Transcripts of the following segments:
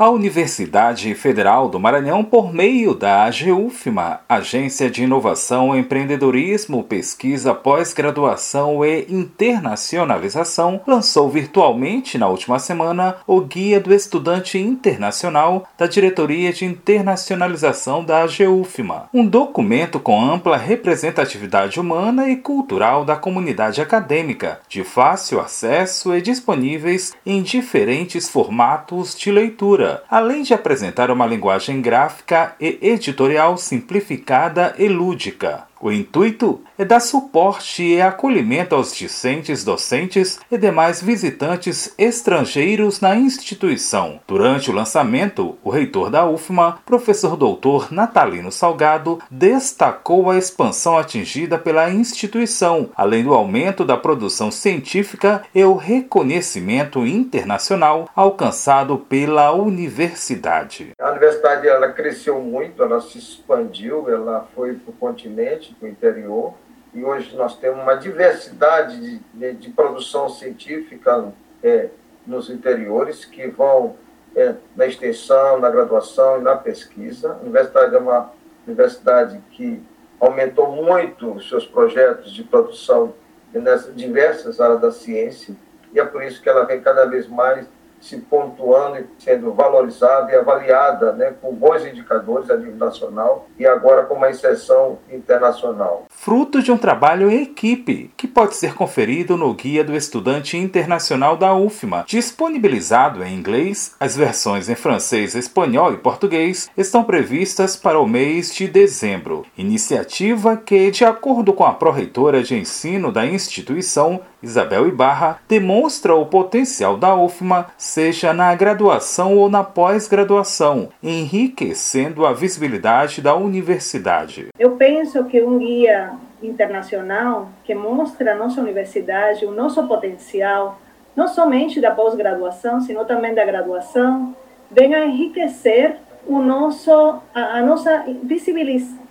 A Universidade Federal do Maranhão, por meio da AGUFMA, Agência de Inovação, Empreendedorismo, Pesquisa, Pós-Graduação e Internacionalização, lançou virtualmente na última semana o Guia do Estudante Internacional da Diretoria de Internacionalização da AGUFMA, um documento com ampla representatividade humana e cultural da comunidade acadêmica, de fácil acesso e disponíveis em diferentes formatos de leitura além de apresentar uma linguagem gráfica e editorial simplificada e lúdica. O intuito é dar suporte e acolhimento aos discentes, docentes e demais visitantes estrangeiros na instituição. Durante o lançamento, o reitor da UFMA, professor doutor Natalino Salgado, destacou a expansão atingida pela instituição, além do aumento da produção científica e o reconhecimento internacional alcançado pela universidade. A universidade ela cresceu muito, ela se expandiu, ela foi para o continente para o interior, e hoje nós temos uma diversidade de, de, de produção científica é, nos interiores que vão é, na extensão, na graduação e na pesquisa. A universidade é uma universidade que aumentou muito os seus projetos de produção nessas diversas áreas da ciência, e é por isso que ela vem cada vez mais se pontuando e sendo valorizada e avaliada né, com bons indicadores a nível nacional e agora com uma inserção internacional. Fruto de um trabalho em equipe que pode ser conferido no Guia do Estudante Internacional da UFMA, disponibilizado em inglês, as versões em francês, espanhol e português estão previstas para o mês de dezembro. Iniciativa que, de acordo com a pró-reitora de ensino da instituição, Isabel Ibarra, demonstra o potencial da UFMA seja na graduação ou na pós-graduação, enriquecendo a visibilidade da universidade. Eu penso que um guia internacional que mostra a nossa universidade, o nosso potencial, não somente da pós-graduação, sino também da graduação, venha a enriquecer o nosso, a, a nossa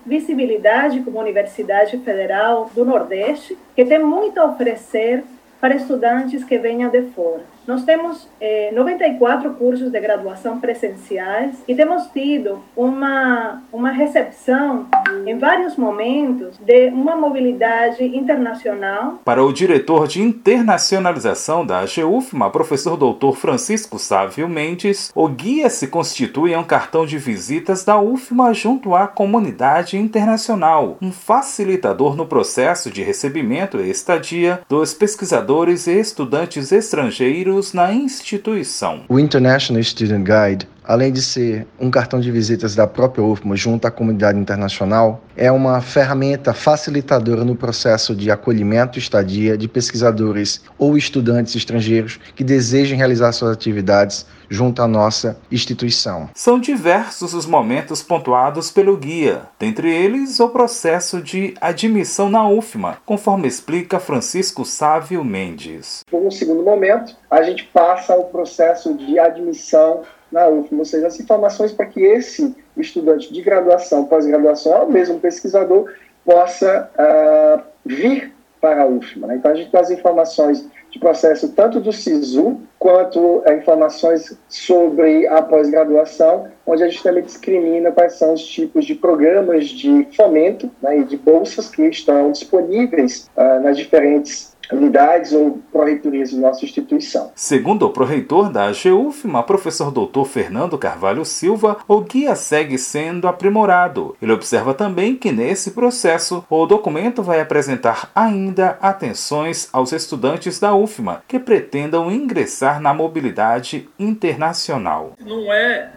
visibilidade como Universidade Federal do Nordeste, que tem muito a oferecer para estudantes que venham de fora. Nós temos eh, 94 cursos de graduação presenciais e temos tido uma, uma recepção em vários momentos de uma mobilidade internacional. Para o diretor de internacionalização da AGUFMA, professor doutor Francisco Sávio Mendes, o guia se constitui um cartão de visitas da UFMA junto à comunidade internacional, um facilitador no processo de recebimento e estadia dos pesquisadores e estudantes estrangeiros na instituição. O International Student Guide, além de ser um cartão de visitas da própria UFMA junto à comunidade internacional, é uma ferramenta facilitadora no processo de acolhimento e estadia de pesquisadores ou estudantes estrangeiros que desejem realizar suas atividades junto à nossa instituição. São diversos os momentos pontuados pelo guia, dentre eles o processo de admissão na UFMA, conforme explica Francisco Sávio Mendes. Por um segundo momento, a gente passa ao processo de admissão na UFMA, ou seja, as informações para que esse estudante de graduação, pós-graduação, ou mesmo pesquisador, possa uh, vir para a UFMA. Né? Então, a gente as informações de processo tanto do SISU quanto a informações sobre a pós-graduação, onde a gente também discrimina quais são os tipos de programas de fomento né, e de bolsas que estão disponíveis uh, nas diferentes unidades ou pró-reitorias de nossa instituição. Segundo o pró-reitor da AGUFMA, professor doutor Fernando Carvalho Silva, o guia segue sendo aprimorado. Ele observa também que nesse processo o documento vai apresentar ainda atenções aos estudantes da UFMA que pretendam ingressar na mobilidade internacional. Não é,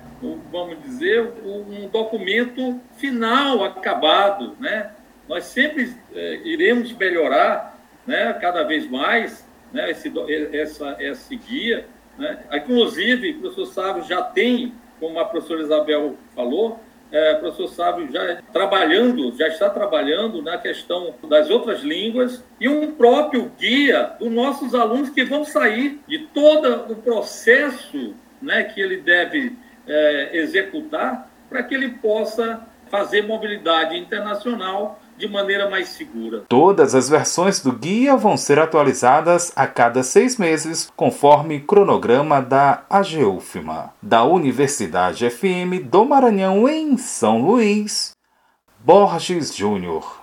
vamos dizer, um documento final, acabado, né? Nós sempre é, iremos melhorar né, cada vez mais né, esse, essa, esse guia. Né? Inclusive, o professor Sávio já tem, como a professora Isabel falou, é, o professor Sávio já trabalhando, já está trabalhando na questão das outras línguas e um próprio guia dos nossos alunos que vão sair de todo o processo né, que ele deve é, executar para que ele possa fazer mobilidade internacional de maneira mais segura. Todas as versões do guia vão ser atualizadas a cada seis meses, conforme cronograma da AGUFMA. Da Universidade FM do Maranhão, em São Luís, Borges Júnior.